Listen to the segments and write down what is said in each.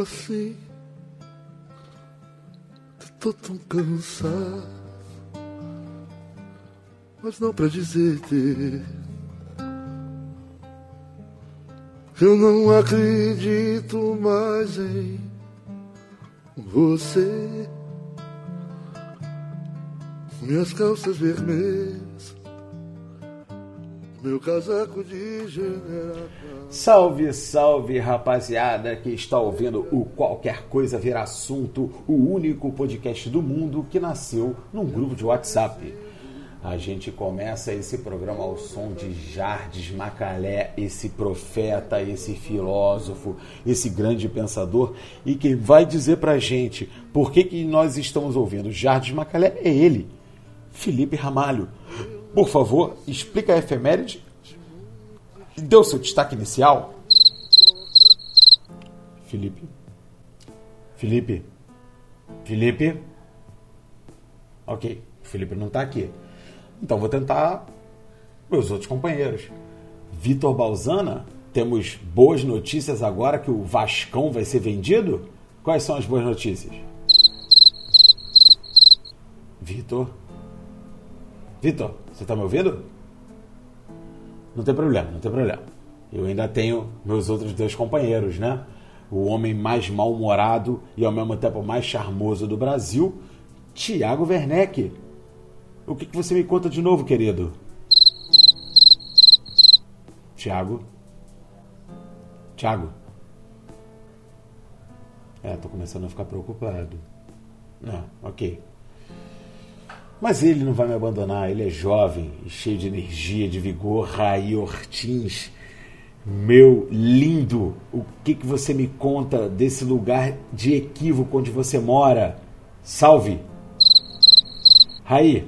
Assim, tô tão cansado, mas não pra dizer-te. Eu não acredito mais em você. Minhas calças vermelhas, meu casaco de general. Salve, salve rapaziada que está ouvindo o Qualquer Coisa Ver Assunto, o único podcast do mundo que nasceu num grupo de WhatsApp. A gente começa esse programa ao som de Jardes Macalé, esse profeta, esse filósofo, esse grande pensador, e quem vai dizer pra gente por que, que nós estamos ouvindo Jardes Macalé é ele, Felipe Ramalho. Por favor, explica a efeméride. Deu seu destaque inicial? Felipe. Felipe. Felipe. Ok, Felipe não está aqui. Então vou tentar meus outros companheiros. Vitor Balzana, temos boas notícias agora que o Vascão vai ser vendido? Quais são as boas notícias? Vitor? Vitor, você está me ouvindo? Não tem problema, não tem problema. Eu ainda tenho meus outros dois companheiros, né? O homem mais mal-humorado e ao mesmo tempo mais charmoso do Brasil, Tiago Werneck. O que, que você me conta de novo, querido? Tiago? Tiago? É, tô começando a ficar preocupado. Não, ok. Mas ele não vai me abandonar, ele é jovem cheio de energia, de vigor. Raí Ortins, meu lindo, o que, que você me conta desse lugar de equívoco onde você mora? Salve! Raí,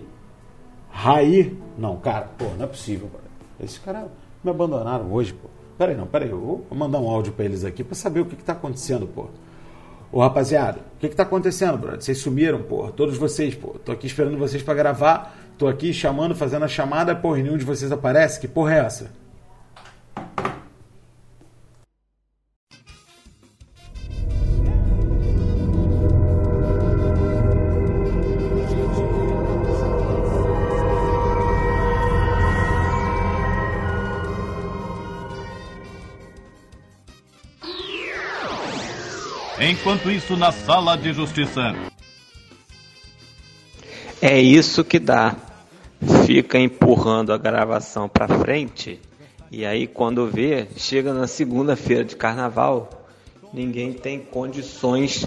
Raí. Não, cara, pô, não é possível. Cara. Esses caras me abandonaram hoje, pô. Peraí, não, peraí. Eu vou mandar um áudio pra eles aqui pra saber o que, que tá acontecendo, pô. Ô rapaziada, o que, que tá acontecendo, brother? Vocês sumiram, pô. Todos vocês, pô. Tô aqui esperando vocês para gravar. Tô aqui chamando, fazendo a chamada, porra, e nenhum de vocês aparece. Que porra é essa? Isso, na sala de justiça. É isso que dá. Fica empurrando a gravação para frente e aí quando vê, chega na segunda-feira de carnaval, ninguém tem condições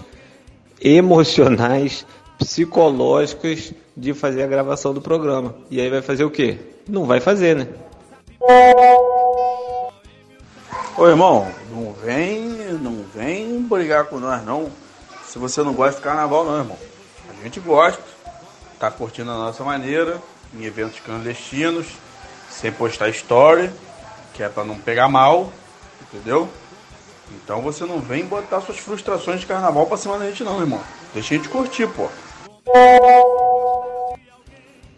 emocionais, psicológicas de fazer a gravação do programa. E aí vai fazer o quê? Não vai fazer, né? Ô irmão, não vem, não vem brigar com nós não. Se você não gosta de carnaval não, irmão. A gente gosta, tá curtindo a nossa maneira, em eventos clandestinos, sem postar story, que é pra não pegar mal, entendeu? Então você não vem botar suas frustrações de carnaval pra cima da gente não, irmão. Deixa a gente curtir, pô.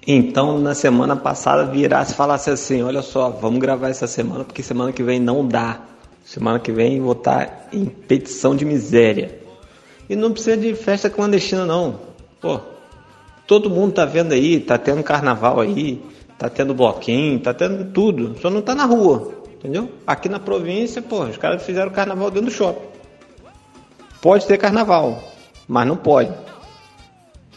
Então, na semana passada, virasse e falasse assim: olha só, vamos gravar essa semana porque semana que vem não dá. Semana que vem vou estar em petição de miséria. E não precisa de festa clandestina, não. Pô, todo mundo tá vendo aí, tá tendo carnaval aí, tá tendo bloquinho, tá tendo tudo. Só não tá na rua, entendeu? Aqui na província, pô, os caras fizeram carnaval dentro do shopping. Pode ter carnaval, mas não pode.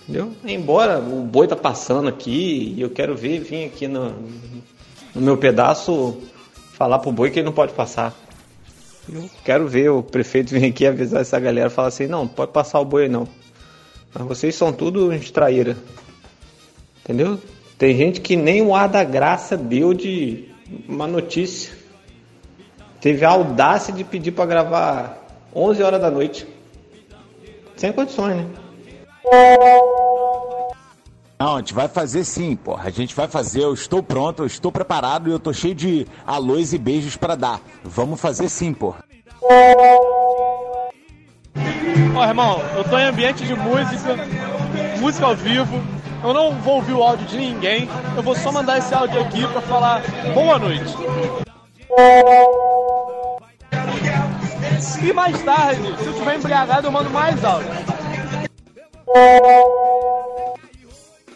Entendeu? Embora o boi tá passando aqui e eu quero ver, vir aqui no, no meu pedaço falar pro boi que ele não pode passar. Eu quero ver o prefeito vir aqui avisar essa galera falar assim, não, pode passar o boi não. Mas vocês são tudo distraíra. Entendeu? Tem gente que nem o ar da graça deu de uma notícia. Teve a audácia de pedir para gravar 11 horas da noite. Sem condições, né? Não, a gente vai fazer sim, porra. A gente vai fazer. Eu estou pronto, eu estou preparado e eu tô cheio de alôs e beijos para dar. Vamos fazer sim, porra. Ó, irmão, eu tô em ambiente de música, música ao vivo. Eu não vou ouvir o áudio de ninguém. Eu vou só mandar esse áudio aqui pra falar boa noite. E mais tarde, se eu estiver embriagado, eu mando mais áudio.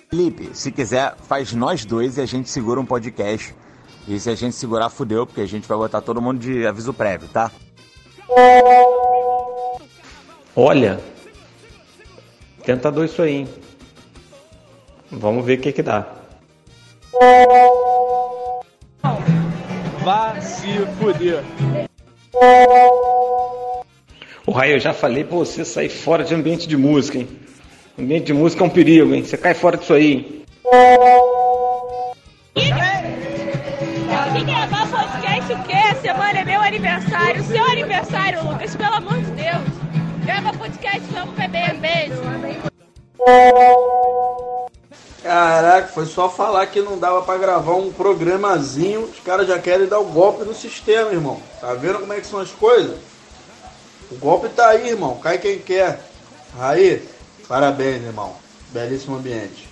Felipe, se quiser, faz nós dois e a gente segura um podcast. E se a gente segurar, fudeu, porque a gente vai botar todo mundo de aviso prévio, tá? Olha, tentador isso aí. hein? Vamos ver o que que dá. Vá se fuder. O Raio, eu já falei pra você sair fora de ambiente de música, hein? Ambiente de música é um perigo, hein? Você cai fora disso aí. hein? A semana é meu aniversário. Seu aniversário, Lucas, pelo amor de Deus. Grava podcast, vamos beber. Beijo. Caraca, foi só falar que não dava pra gravar um programazinho, os caras já querem dar o golpe no sistema, irmão. Tá vendo como é que são as coisas? O golpe tá aí, irmão. Cai quem quer. Aí, parabéns, irmão. Belíssimo ambiente.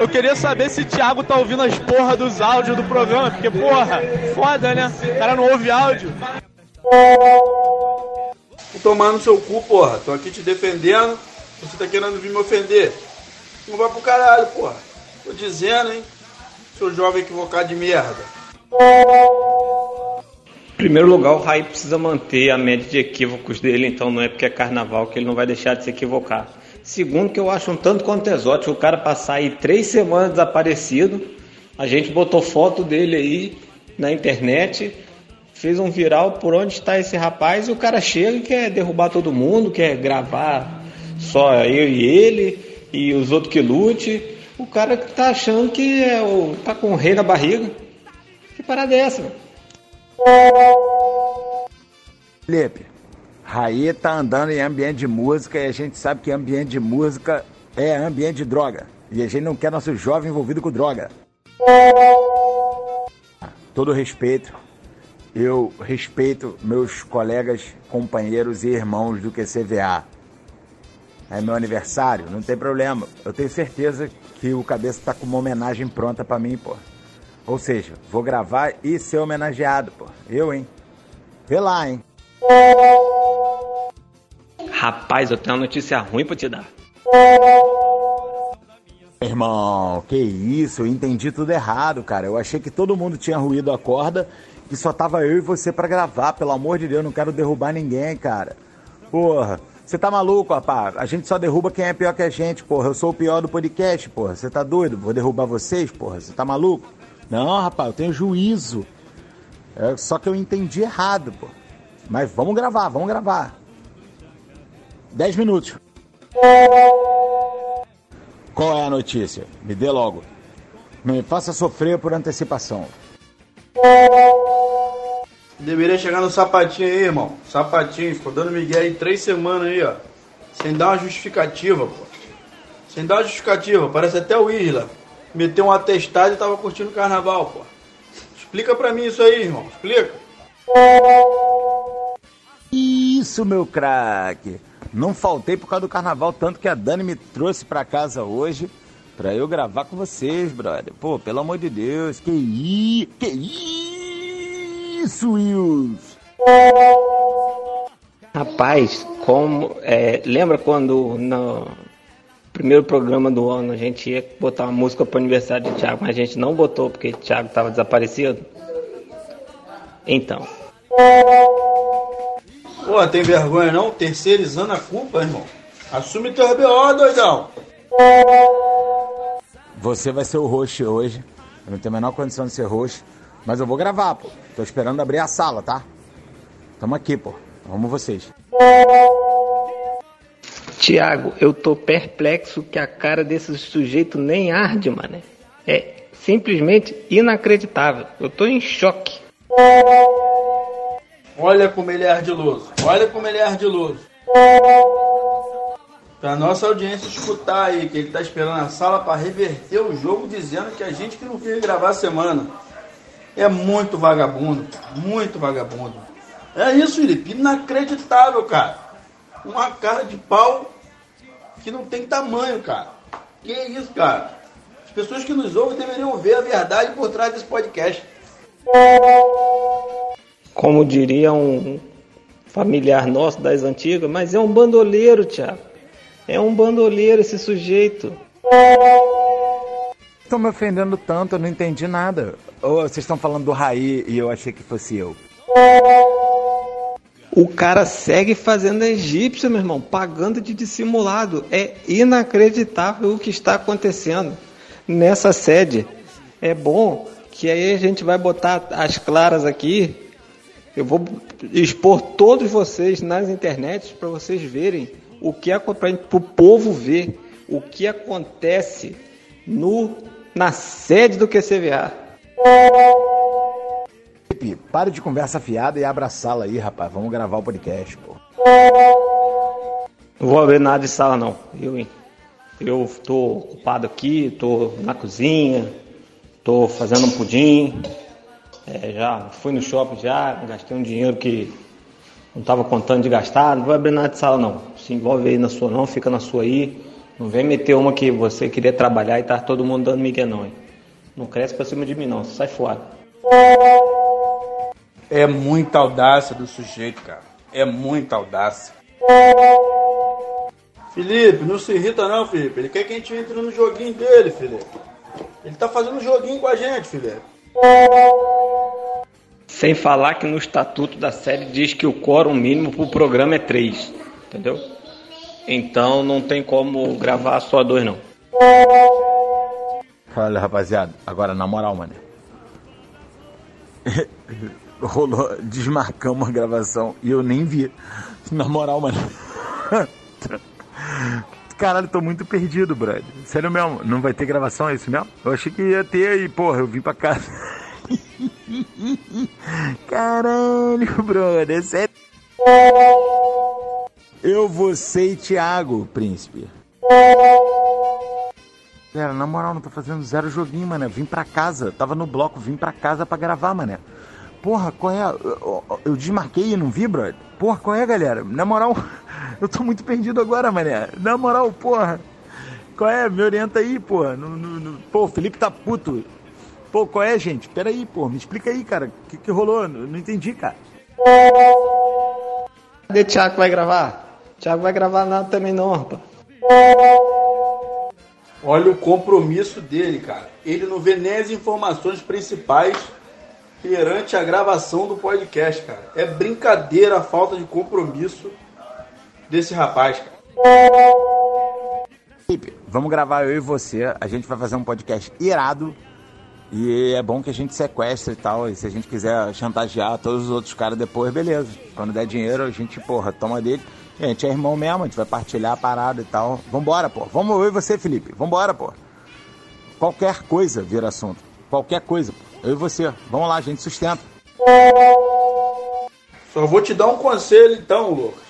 Eu queria saber se o Thiago tá ouvindo as porra dos áudios do programa, porque, porra, foda, né? O cara não ouve áudio. Vou tomar no seu cu, porra. Tô aqui te defendendo. Você tá querendo vir me ofender. Não vai pro caralho, porra. Tô dizendo, hein? Seu jovem equivocado de merda. Em primeiro lugar, o Raí precisa manter a média de equívocos dele, então não é porque é carnaval que ele não vai deixar de se equivocar. Segundo, que eu acho um tanto quanto exótico o cara passar aí três semanas desaparecido. A gente botou foto dele aí na internet, fez um viral por onde está esse rapaz e o cara chega e quer derrubar todo mundo, quer gravar só eu e ele e os outros que lute. O cara tá achando que é o, tá com o rei na barriga. Que parada é essa? mano? Felipe, Raí tá andando em ambiente de música e a gente sabe que ambiente de música é ambiente de droga. E a gente não quer nosso jovem envolvido com droga. Todo respeito, eu respeito meus colegas, companheiros e irmãos do QCVA. É meu aniversário, não tem problema. Eu tenho certeza que o Cabeça tá com uma homenagem pronta pra mim, pô. Ou seja, vou gravar e ser homenageado, pô. Eu, hein? Vê lá, hein? Rapaz, eu tenho uma notícia ruim pra te dar. Irmão, que isso? Eu entendi tudo errado, cara. Eu achei que todo mundo tinha ruído a corda e só tava eu e você pra gravar. Pelo amor de Deus, não quero derrubar ninguém, cara. Porra, você tá maluco, rapaz? A gente só derruba quem é pior que a gente, porra. Eu sou o pior do podcast, porra. Você tá doido? Vou derrubar vocês, porra? Você tá maluco? Não, rapaz, eu tenho juízo. É só que eu entendi errado, pô. Mas vamos gravar, vamos gravar. Dez minutos. Qual é a notícia? Me dê logo. Não me faça sofrer por antecipação. Deveria chegar no sapatinho aí, irmão. Sapatinho, ficou dando migué aí três semanas aí, ó. Sem dar uma justificativa, pô. Sem dar uma justificativa. Parece até o Isla. Meteu um atestado e tava curtindo o carnaval, pô. Explica pra mim isso aí, irmão. Explica. Isso, meu craque. Não faltei por causa do carnaval, tanto que a Dani me trouxe pra casa hoje pra eu gravar com vocês, brother. Pô, pelo amor de Deus, que i... que isso, Wills? Rapaz, como. é, lembra quando no primeiro programa do ano a gente ia botar uma música pro aniversário de Thiago, mas a gente não botou porque Thiago tava desaparecido? Então, Pô, tem vergonha não? Terceirizando a culpa, irmão. Assume teu BO, doidão. Você vai ser o host hoje. Eu não tenho a menor condição de ser host. Mas eu vou gravar, pô. Tô esperando abrir a sala, tá? Tamo aqui, pô. Vamos vocês. Thiago, eu tô perplexo que a cara desse sujeito nem arde, mano. É simplesmente inacreditável. Eu tô em choque. Olha como ele é ardiloso. Olha como ele é ardiloso. Pra nossa audiência escutar aí que ele tá esperando a sala pra reverter o jogo dizendo que a gente que não queria gravar a semana. É muito vagabundo, muito vagabundo. É isso, Felipe, inacreditável, cara. Uma cara de pau que não tem tamanho, cara. Que isso, cara? As pessoas que nos ouvem deveriam ver a verdade por trás desse podcast. Como diria um familiar nosso das antigas, mas é um bandoleiro, Thiago. É um bandoleiro esse sujeito. Estão me ofendendo tanto, eu não entendi nada. Ou vocês estão falando do Raí e eu achei que fosse eu. O cara segue fazendo egípcio, meu irmão, pagando de dissimulado. É inacreditável o que está acontecendo nessa sede. É bom que aí a gente vai botar as claras aqui. Eu vou expor todos vocês nas internets para vocês verem o que para o povo ver o que acontece no na sede do QCVA. Felipe, pare de conversa fiada e abra a sala aí, rapaz. Vamos gravar o podcast, pô. Não vou abrir nada de sala, não. Eu, hein? Eu tô ocupado aqui, tô na cozinha, tô fazendo um pudim. É, já fui no shopping já, gastei um dinheiro que não estava contando de gastar. Não vou abrir nada de sala, não. Se envolve aí na sua, não. Fica na sua aí. Não vem meter uma que você queria trabalhar e tá todo mundo dando migué, não, hein? Não cresce pra cima de mim, não. Sai fora. É muita audácia do sujeito, cara. É muita audácia. Felipe, não se irrita não, Felipe. Ele quer que a gente entre no joguinho dele, Felipe. Ele tá fazendo um joguinho com a gente, Felipe. Sem falar que no estatuto da série diz que o quórum mínimo pro programa é 3. Entendeu? Então não tem como gravar só dois, não. Olha, rapaziada, agora na moral, mano. Rolou, desmarcamos a gravação e eu nem vi. Na moral, mano. Caralho, tô muito perdido, brother. Sério mesmo, não vai ter gravação, é isso mesmo? Eu achei que ia ter e, porra, eu vim pra casa. Caralho, brother, é sério. Eu, você e Thiago, príncipe. Galera, na moral, não tô fazendo zero joguinho, mano. Vim pra casa. Tava no bloco, vim pra casa pra gravar, mané. Porra, qual é? Eu, eu desmarquei e não vi, brother. Porra, qual é, galera? Na moral, eu tô muito perdido agora, mané. Na moral, porra. Qual é? Me orienta aí, porra. No, no, no... Pô, o Felipe tá puto. Pô, qual é, gente? Pera aí, pô. Me explica aí, cara. O que, que rolou? Não, não entendi, cara. Cadê o Thiago que vai gravar? Thiago vai gravar nada também não, rapaz. Olha o compromisso dele, cara. Ele não vê nem as informações principais perante a gravação do podcast, cara. É brincadeira a falta de compromisso desse rapaz, cara. Felipe, vamos gravar eu e você. A gente vai fazer um podcast irado. E é bom que a gente sequestre e tal. E se a gente quiser chantagear todos os outros caras depois, beleza. Quando der dinheiro, a gente, porra, toma dele. A gente é irmão mesmo, a gente vai partilhar a parada e tal. Vambora, pô. Vamos e você, Felipe. Vambora, pô. Qualquer coisa vira assunto. Qualquer coisa. Eu e você. Vamos lá, a gente sustenta. Só vou te dar um conselho então, Lucas.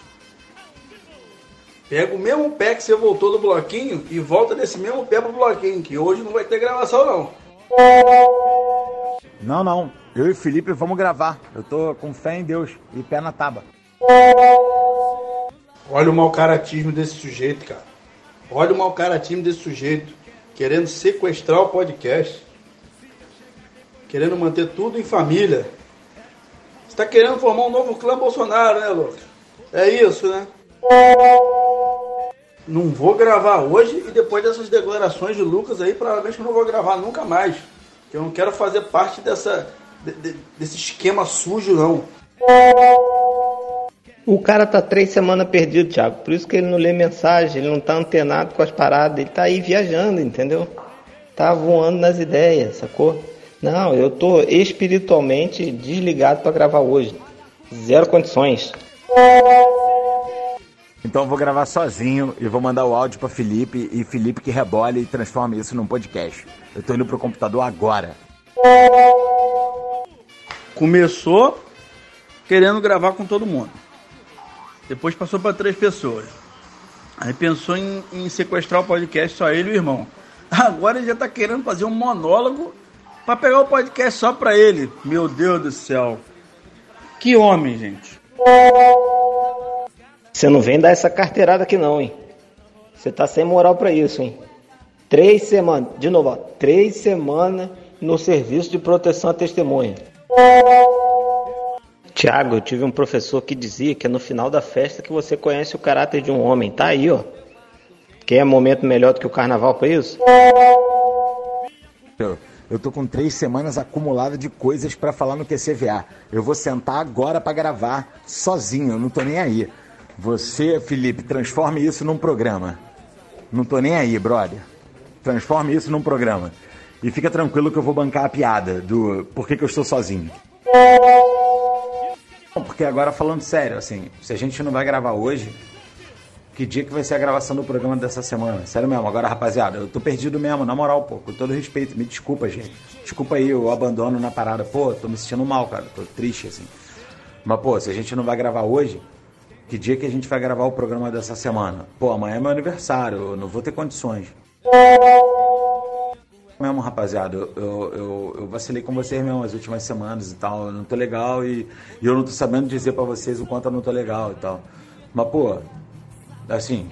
Pega o mesmo pé que você voltou do bloquinho e volta desse mesmo pé pro bloquinho, que hoje não vai ter gravação não. Não, não. Eu e Felipe vamos gravar. Eu tô com fé em Deus e pé na tábua. Olha o mau caratismo desse sujeito, cara. Olha o mau caratismo desse sujeito. Querendo sequestrar o podcast. Querendo manter tudo em família. Você tá querendo formar um novo clã Bolsonaro, né, Lucas? É isso, né? Não vou gravar hoje e depois dessas declarações de Lucas aí, provavelmente eu não vou gravar nunca mais. Eu não quero fazer parte dessa, de- de- desse esquema sujo, não. O cara tá três semanas perdido, Thiago. Por isso que ele não lê mensagem, ele não tá antenado com as paradas, ele tá aí viajando, entendeu? Tá voando nas ideias, sacou? Não, eu tô espiritualmente desligado pra gravar hoje. Zero condições. Então eu vou gravar sozinho e vou mandar o áudio pra Felipe e Felipe que rebole e transforma isso num podcast. Eu tô indo pro computador agora. Começou querendo gravar com todo mundo. Depois passou para três pessoas. Aí pensou em, em sequestrar o podcast só ele e o irmão. Agora ele já tá querendo fazer um monólogo para pegar o podcast só para ele. Meu Deus do céu. Que homem, gente. Você não vem dar essa carteirada aqui não, hein? Você tá sem moral pra isso, hein? Três semanas, de novo, ó, três semanas no serviço de proteção à testemunha. Tiago, eu tive um professor que dizia que é no final da festa que você conhece o caráter de um homem. Tá aí, ó. Quer é momento melhor do que o carnaval para isso? Eu, tô com três semanas acumuladas de coisas para falar no QCVA. Eu vou sentar agora para gravar sozinho, eu não tô nem aí. Você, Felipe, transforme isso num programa. Não tô nem aí, brother. Transforme isso num programa. E fica tranquilo que eu vou bancar a piada do por que, que eu estou sozinho. Porque agora falando sério, assim, se a gente não vai gravar hoje, que dia que vai ser a gravação do programa dessa semana? Sério mesmo, agora rapaziada, eu tô perdido mesmo, na moral, pô, com todo respeito, me desculpa, gente. Desculpa aí o abandono na parada, pô, tô me sentindo mal, cara, tô triste, assim. Mas, pô, se a gente não vai gravar hoje, que dia que a gente vai gravar o programa dessa semana? Pô, amanhã é meu aniversário, eu não vou ter condições. Mesmo, rapaziada, eu, eu, eu, eu vacilei com vocês mesmo as últimas semanas e tal, eu não tô legal e, e eu não tô sabendo dizer para vocês o quanto eu não tô legal e tal. Mas, pô, assim,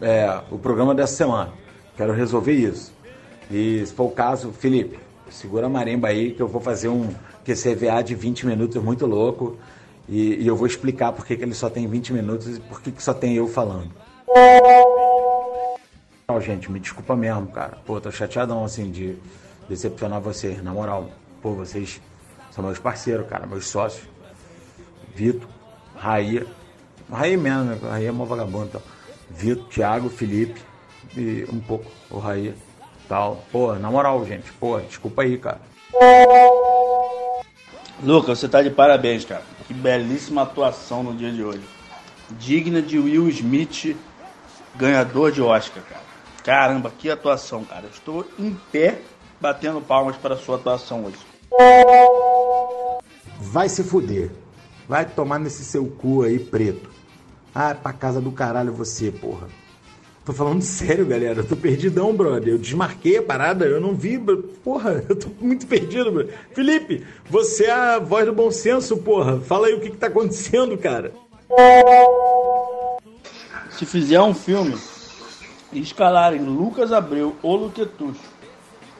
é, o programa dessa semana. Quero resolver isso. E se for o caso, Felipe, segura a marimba aí que eu vou fazer um QCVA de 20 minutos muito louco. E, e eu vou explicar por que, que ele só tem 20 minutos e por que, que só tem eu falando. Não, gente, me desculpa mesmo, cara. Pô, tô chateadão assim de decepcionar vocês, na moral. Pô, vocês são meus parceiros, cara, meus sócios. Vitor, Raia, Raí mesmo, né? Raí é mó vagabundo tal. Vitor, Thiago, Felipe e um pouco o Raí tal. Pô, na moral, gente, pô, desculpa aí, cara. Lucas, você tá de parabéns, cara. Que belíssima atuação no dia de hoje. Digna de Will Smith, ganhador de Oscar, cara. Caramba, que atuação, cara. estou em pé batendo palmas para a sua atuação hoje. Vai se fuder. Vai tomar nesse seu cu aí, preto. Ah, é pra casa do caralho você, porra. Tô falando sério, galera. Eu tô perdidão, brother. Eu desmarquei a parada, eu não vi. Porra, eu tô muito perdido, brother. Felipe, você é a voz do bom senso, porra. Fala aí o que, que tá acontecendo, cara. Se fizer um filme e escalarem Lucas Abreu ou Luquetucho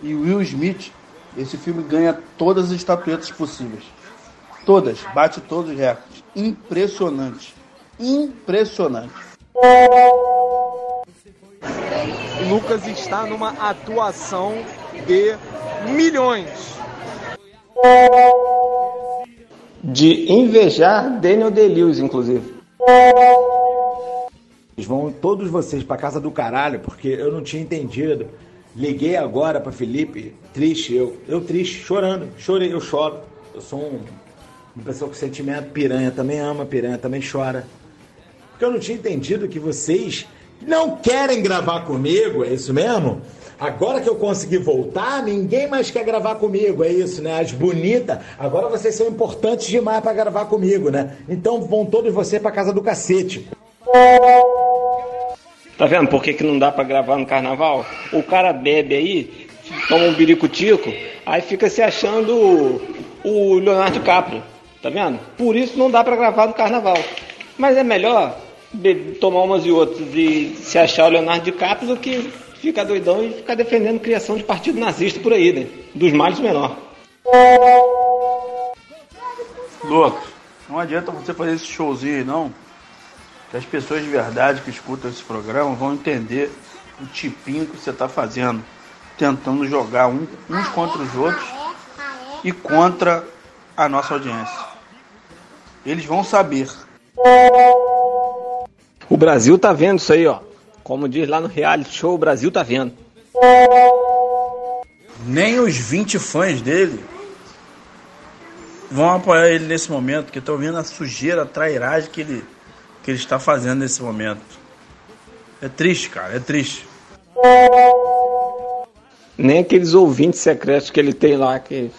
e Will Smith, esse filme ganha todas as estatuetas possíveis. Todas, bate todos os recordes. Impressionante impressionante. Lucas está numa atuação de milhões. De invejar Daniel Day-Lewis, inclusive. Vão todos vocês para casa do caralho, porque eu não tinha entendido. Liguei agora para Felipe, triste, eu, eu triste, chorando, chorei, eu choro. Eu sou um, uma pessoa com sentimento, piranha também ama, piranha também chora porque eu não tinha entendido que vocês não querem gravar comigo, é isso mesmo? Agora que eu consegui voltar, ninguém mais quer gravar comigo, é isso, né? As bonitas, agora vocês são importantes demais para gravar comigo, né? Então vão todos vocês para casa do cacete. Tá vendo por que, que não dá para gravar no carnaval? O cara bebe aí, toma um biricutico, aí fica se achando o Leonardo DiCaprio, tá vendo? Por isso não dá para gravar no carnaval. Mas é melhor tomar umas e outras e se achar o Leonardo DiCaprio que ficar doidão e ficar defendendo criação de partido nazista por aí, né? Dos males menor. Lucas, não adianta você fazer esse showzinho aí não, que as pessoas de verdade que escutam esse programa vão entender o tipinho que você está fazendo, tentando jogar um, uns contra os outros e contra a nossa audiência. Eles vão saber o Brasil tá vendo isso aí, ó. Como diz lá no reality show, o Brasil tá vendo. Nem os 20 fãs dele vão apoiar ele nesse momento, porque estão vendo a sujeira, a trairagem que ele, que ele está fazendo nesse momento. É triste, cara, é triste. Nem aqueles ouvintes secretos que ele tem lá que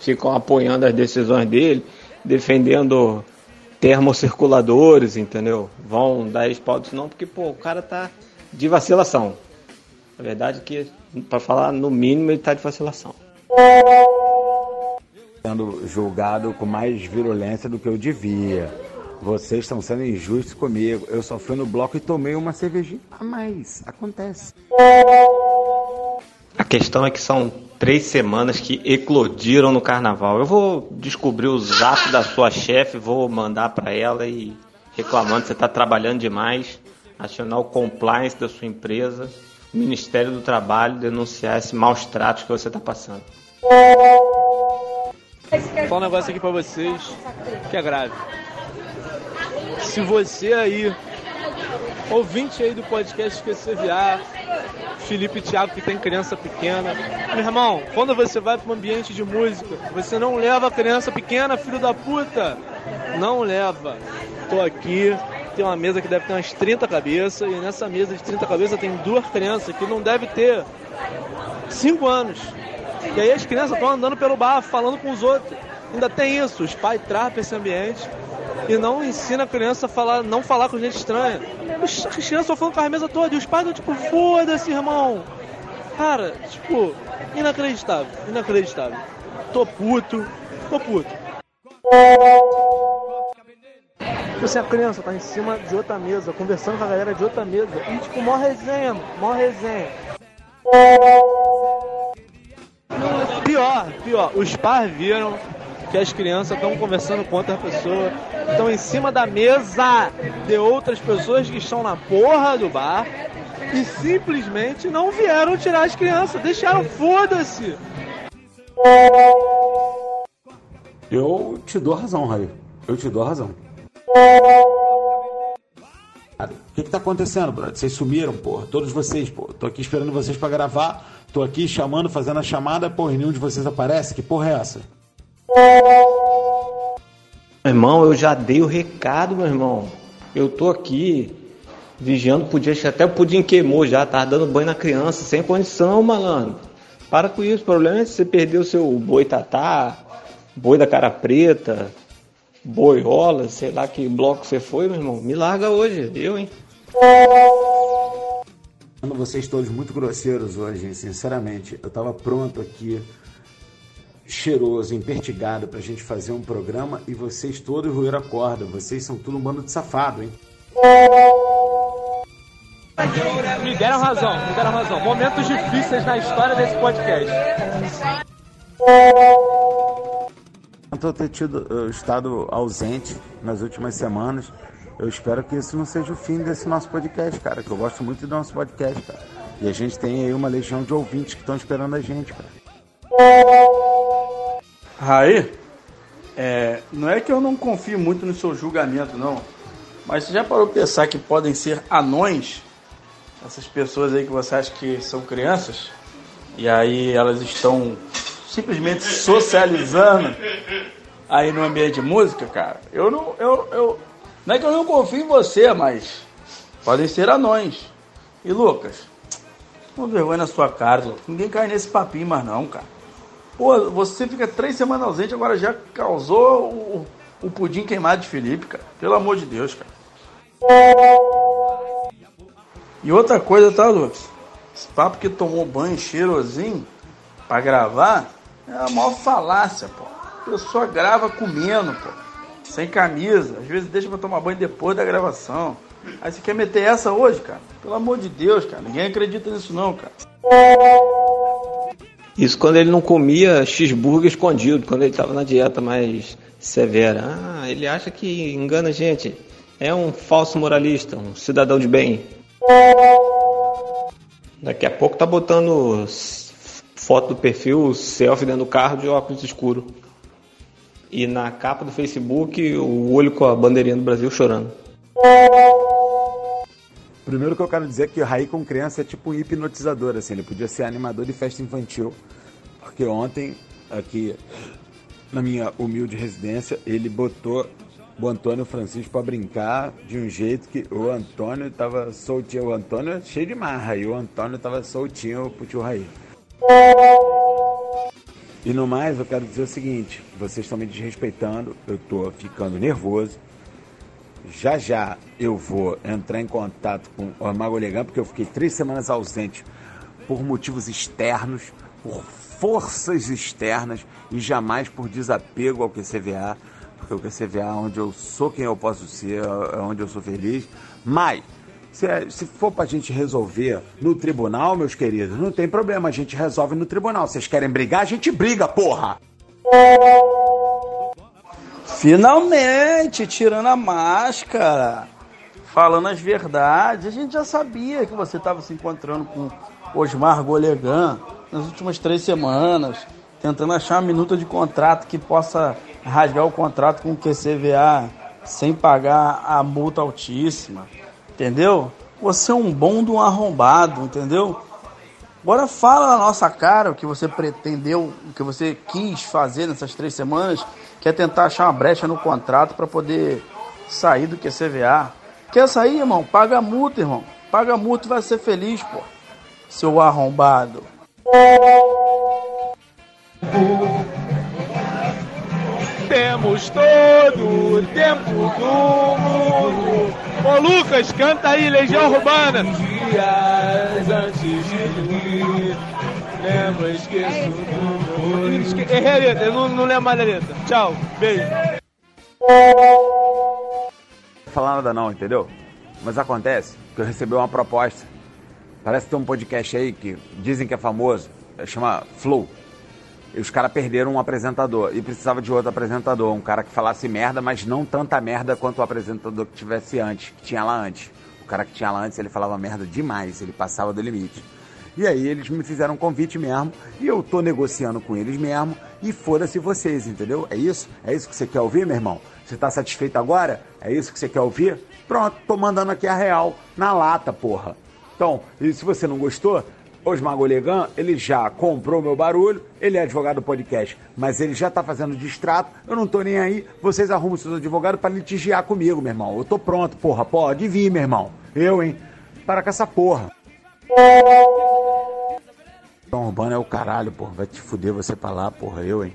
ficam apoiando as decisões dele, defendendo termocirculadores, entendeu? Vão dar espaldos não, porque pô, o cara tá de vacilação. A verdade é que, para falar no mínimo, ele tá de vacilação. Sendo julgado com mais virulência do que eu devia. Vocês estão sendo injustos comigo. Eu só fui no bloco e tomei uma cervejinha a mais. Acontece. A questão é que são três semanas que eclodiram no carnaval. Eu vou descobrir o zap da sua chefe, vou mandar para ela e reclamando que você está trabalhando demais, acionar o compliance da sua empresa, o Ministério do Trabalho, denunciar esse maus tratos que você está passando. Vou falar um negócio aqui pra vocês que é grave. Se você aí, ouvinte aí do podcast QCVA, Felipe e Thiago que tem criança pequena, meu irmão, quando você vai para um ambiente de música, você não leva a criança pequena, filho da puta. Não leva. Tô aqui, tem uma mesa que deve ter umas 30 cabeças, e nessa mesa de 30 cabeças tem duas crianças que não deve ter 5 anos. E aí as crianças estão andando pelo bar, falando com os outros. Ainda tem isso, os pais trapam esse ambiente e não ensina a criança a falar, não falar com gente estranha. As crianças estão falando com a mesa toda e os pais estão tipo, foda-se, irmão. Cara, tipo, inacreditável, inacreditável. Tô puto, tô puto. Tipo assim, a criança tá em cima de outra mesa, conversando com a galera de outra mesa. E tipo, mó resenha, mó resenha. Pior, pior, os pais viram que as crianças estão conversando com outra pessoa, estão em cima da mesa de outras pessoas que estão na porra do bar e simplesmente não vieram tirar as crianças, deixaram foda-se. Eu te dou razão, Raí. Eu te dou razão. O que que tá acontecendo, brother? Vocês sumiram, porra. Todos vocês, pô. Tô aqui esperando vocês pra gravar. Tô aqui chamando, fazendo a chamada, porra, e nenhum de vocês aparece. Que porra é essa? Meu irmão, eu já dei o recado, meu irmão. Eu tô aqui vigiando, podia, até o pudim queimou já, tava dando banho na criança, sem condição, malandro. Para com isso, o problema é se você perder o seu boi tatá, boi da cara preta, boiola, sei lá que bloco você foi, meu irmão. Me larga hoje, eu, hein? Vocês todos muito grosseiros hoje, hein? sinceramente. Eu tava pronto aqui, cheiroso, empertigado, pra gente fazer um programa e vocês todos roeram a corda. Vocês são tudo um bando de safado, hein? Me deram razão, me deram razão. Momentos difíceis na história desse podcast. Quanto eu ter tido, eu estado ausente nas últimas semanas, eu espero que isso não seja o fim desse nosso podcast, cara. Que eu gosto muito do nosso podcast, cara. E a gente tem aí uma legião de ouvintes que estão esperando a gente, cara. Raí, é, não é que eu não confio muito no seu julgamento, não. Mas você já parou pra pensar que podem ser anões? Essas pessoas aí que você acha que são crianças? E aí elas estão simplesmente socializando aí no ambiente de música, cara. Eu não, eu, eu, não é que eu não confio em você, mas podem ser anões. E Lucas, não vergonha na sua cara, Lucas. Ninguém cai nesse papinho mais não, cara. Pô, você fica três semanas ausente, agora já causou o, o pudim queimado de Felipe, cara. Pelo amor de Deus, cara. E outra coisa, tá, Lucas? Esse papo que tomou banho cheirosinho pra gravar é a maior falácia, pô. A pessoa grava comendo, pô. Sem camisa. Às vezes deixa pra tomar banho depois da gravação. Aí você quer meter essa hoje, cara? Pelo amor de Deus, cara. Ninguém acredita nisso não, cara. Isso quando ele não comia cheeseburger escondido, quando ele estava na dieta mais severa. Ah, ele acha que engana a gente. É um falso moralista, um cidadão de bem. Daqui a pouco tá botando foto do perfil, selfie dentro do carro de óculos escuro. E na capa do Facebook, o olho com a bandeirinha do Brasil chorando. Primeiro que eu quero dizer é que o Raí com criança é tipo um hipnotizador, assim, ele podia ser animador de festa infantil. Porque ontem, aqui na minha humilde residência, ele botou o Antônio Francisco para brincar de um jeito que o Antônio tava soltinho. O Antônio é cheio de marra e o Antônio tava soltinho pro tio Raí. E no mais, eu quero dizer o seguinte: vocês estão me desrespeitando, eu tô ficando nervoso. Já já eu vou entrar em contato com o Mago Legan, porque eu fiquei três semanas ausente por motivos externos, por forças externas e jamais por desapego ao QCVA, porque o QCVA é onde eu sou quem eu posso ser, é onde eu sou feliz. Mas, Se, é- se for pra gente resolver no tribunal, meus queridos, não tem problema, a gente resolve no tribunal. Vocês querem brigar, a gente briga, porra! Finalmente, tirando a máscara, falando as verdades. A gente já sabia que você estava se encontrando com Osmar Golegan nas últimas três semanas, tentando achar uma minuta de contrato que possa rasgar o contrato com o QCVA sem pagar a multa altíssima. Entendeu? Você é um bom de um arrombado, entendeu? Agora fala na nossa cara o que você pretendeu, o que você quis fazer nessas três semanas, que é tentar achar uma brecha no contrato para poder sair do QCVA. Quer sair, irmão? Paga a multa, irmão. Paga a multa e vai ser feliz, pô. Seu arrombado. Temos todo o tempo do mundo. Ô Lucas, canta aí, Legião Urbana. Dias antes de Lembra, esqueço. Esque... Errei a letra, eu não, não lembro mais a letra. Tchau, beijo. Não falar nada não, entendeu? Mas acontece que eu recebi uma proposta. Parece que tem um podcast aí que dizem que é famoso, chama Flow. E os caras perderam um apresentador e precisava de outro apresentador, um cara que falasse merda, mas não tanta merda quanto o apresentador que tivesse antes, que tinha lá antes. O cara que tinha lá antes, ele falava merda demais, ele passava do limite. E aí eles me fizeram um convite mesmo, e eu tô negociando com eles mesmo, e foda-se vocês, entendeu? É isso? É isso que você quer ouvir, meu irmão? Você tá satisfeito agora? É isso que você quer ouvir? Pronto, tô mandando aqui a real, na lata, porra. Então, e se você não gostou, Osmar Golegan, ele já comprou meu barulho, ele é advogado do podcast, mas ele já tá fazendo distrato, eu não tô nem aí, vocês arrumam seus advogados para litigiar comigo, meu irmão. Eu tô pronto, porra, pode vir, meu irmão. Eu, hein? Para com essa porra. Tom Urbano é o caralho, porra. Vai te fuder você pra lá, porra. Eu, hein?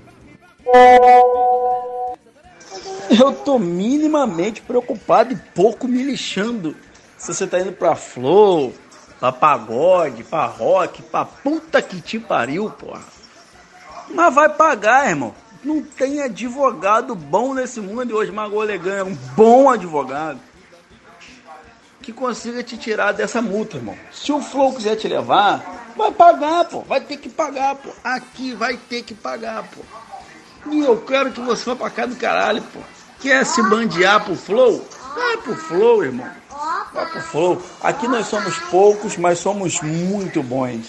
Eu tô minimamente preocupado e pouco me lixando. Se você tá indo pra Flow, pra pagode, pra rock, pra puta que te pariu, porra. Mas vai pagar, irmão. Não tem advogado bom nesse mundo e hoje Magolegan é um bom advogado que consiga te tirar dessa multa, irmão. Se o Flow quiser te levar, vai pagar, pô. Vai ter que pagar, pô. Aqui vai ter que pagar, pô. E eu quero que você vá pra cá do caralho, pô. Quer se bandear pro Flow? Vai pro Flow, irmão. Vai pro Flow. Aqui nós somos poucos, mas somos muito bons.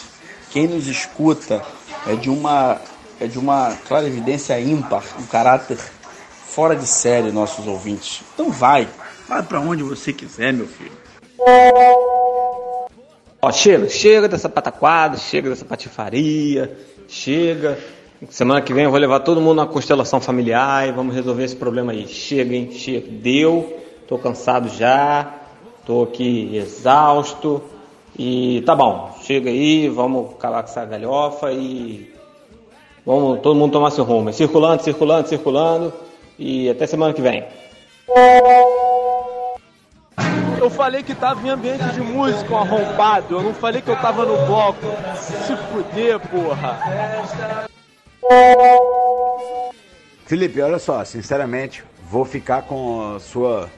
Quem nos escuta é de uma é de uma clara evidência ímpar, um caráter fora de série, nossos ouvintes. Então vai, vai para onde você quiser, meu filho. Ó, chega, chega dessa pataquada, chega dessa patifaria, chega. Semana que vem eu vou levar todo mundo na constelação familiar e vamos resolver esse problema aí. Chega, hein? Chega. Deu, tô cansado já, tô aqui exausto e tá bom. Chega aí, vamos acabar com essa galhofa e vamos todo mundo tomar seu rumo. Circulando, circulando, circulando e até semana que vem. Eu falei que tava em ambiente de música, arrombado. Eu não falei que eu tava no bloco. Se fuder, porra. Felipe, olha só, sinceramente, vou ficar com sua.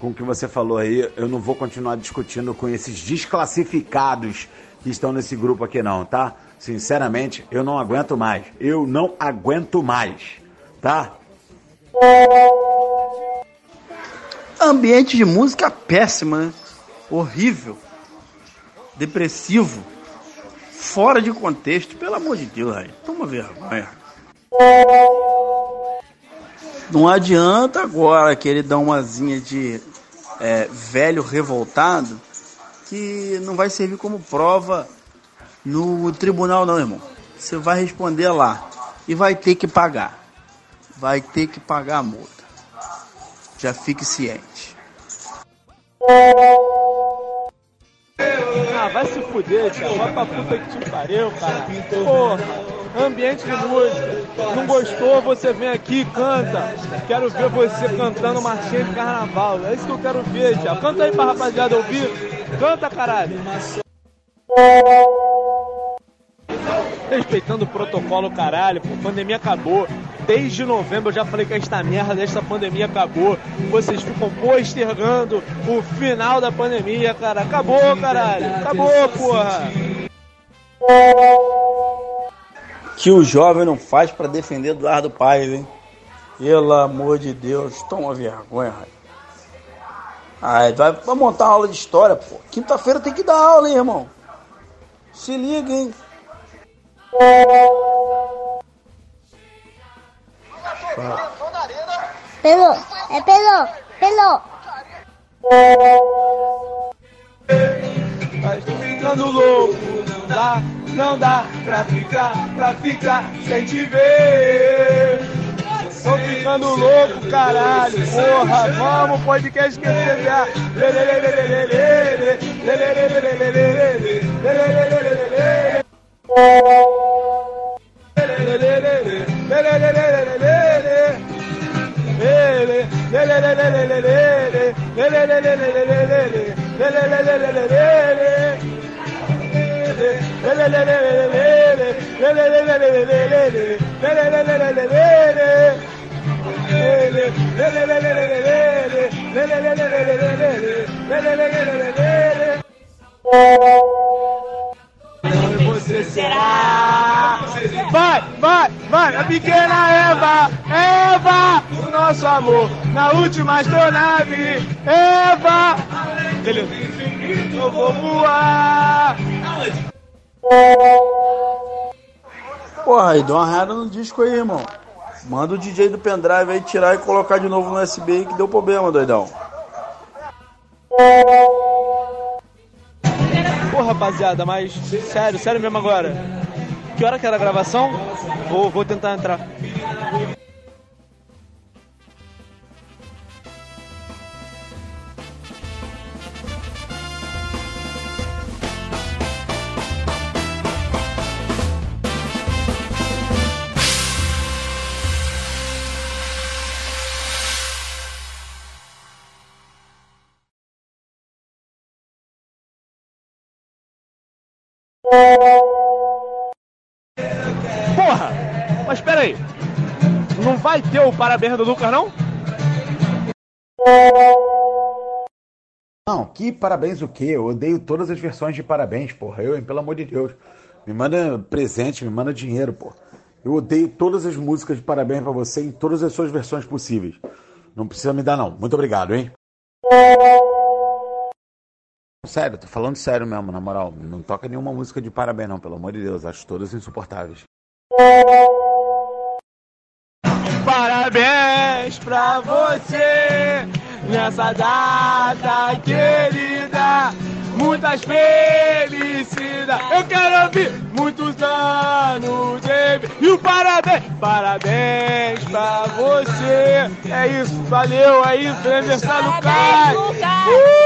com o que você falou aí. Eu não vou continuar discutindo com esses desclassificados que estão nesse grupo aqui, não, tá? Sinceramente, eu não aguento mais. Eu não aguento mais, tá? Ambiente de música péssima, né? Horrível. Depressivo. Fora de contexto. Pelo amor de Deus, aí. Toma vergonha. Não adianta agora querer dar umazinha de é, velho revoltado que não vai servir como prova no tribunal não, irmão. Você vai responder lá e vai ter que pagar. Vai ter que pagar a multa. Já fique ciente. Ah, vai se fuder, tio. Vai pra puta que te pariu, cara. Porra, ambiente de música. Não gostou, você vem aqui e canta. Quero ver você cantando marchinha de carnaval. É isso que eu quero ver, tio. Canta aí pra rapaziada ouvir. Canta, caralho. Respeitando o protocolo, caralho. Pô, pandemia acabou. Desde novembro eu já falei que esta merda desta pandemia acabou. Vocês ficam postergando o final da pandemia, cara. Acabou, caralho. Acabou, porra. Que o jovem não faz pra defender Eduardo Paes, hein? Pelo amor de Deus, toma vergonha, rapaz. Ai, vai, vai montar uma aula de história, pô. Quinta-feira tem que dar aula, hein, irmão? Se liga, hein? Pelo, é pelo, pelo. Mas tô ficando louco, não dá, não dá pra ficar, pra ficar sem te ver. Tô ficando louco, caralho, porra, vamos, podcast que CVA. Você será. Vai, vai, vai, a pequena Eva, Eva, o nosso amor, na última astronave, Eva. Beleza. Eu vou voar. Porra, aí, dá uma rara no disco aí, irmão. Manda o DJ do pendrive aí tirar e colocar de novo no USB aí que deu problema, doidão. Pô, rapaziada, mas sério, sério mesmo agora. Que hora que era a gravação? Vou, vou tentar entrar. Porra! Não vai ter o parabéns do Lucas, não? Não, que parabéns o quê? Eu odeio todas as versões de parabéns, porra. Eu, pelo amor de Deus. Me manda presente, me manda dinheiro, porra. Eu odeio todas as músicas de parabéns pra você em todas as suas versões possíveis. Não precisa me dar, não. Muito obrigado, hein? Sério, tô falando sério mesmo, na moral. Não toca nenhuma música de parabéns, não, pelo amor de Deus. Acho todas insuportáveis. Parabéns pra você nessa data querida. Muitas felicidades. Eu quero ouvir muitos anos de. E o parabéns, parabéns pra você. É isso, valeu, é isso, aniversário do Caio.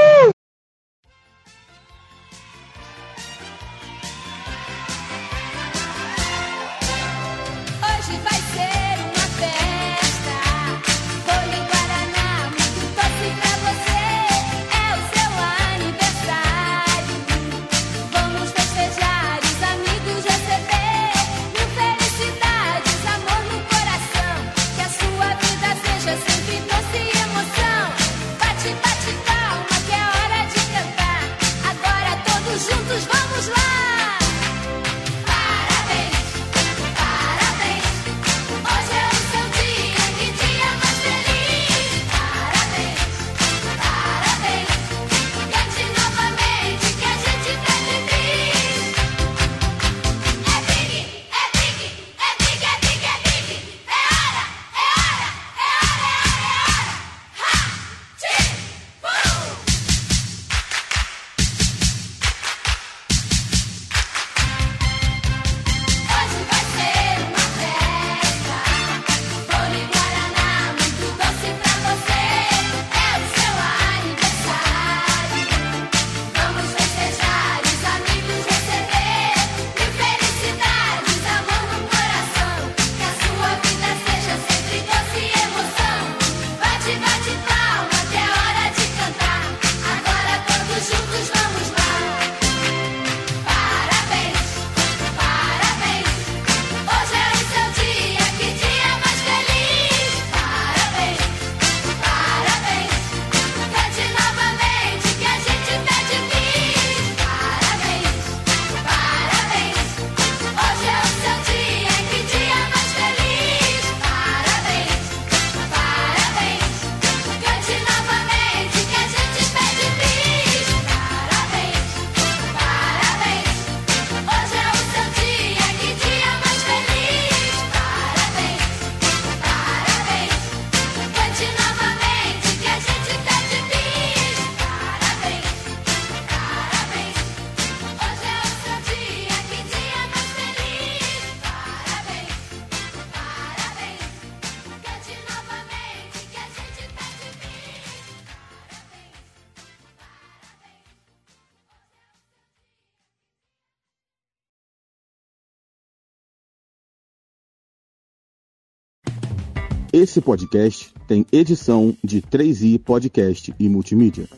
Esse podcast tem edição de 3i Podcast e Multimídia.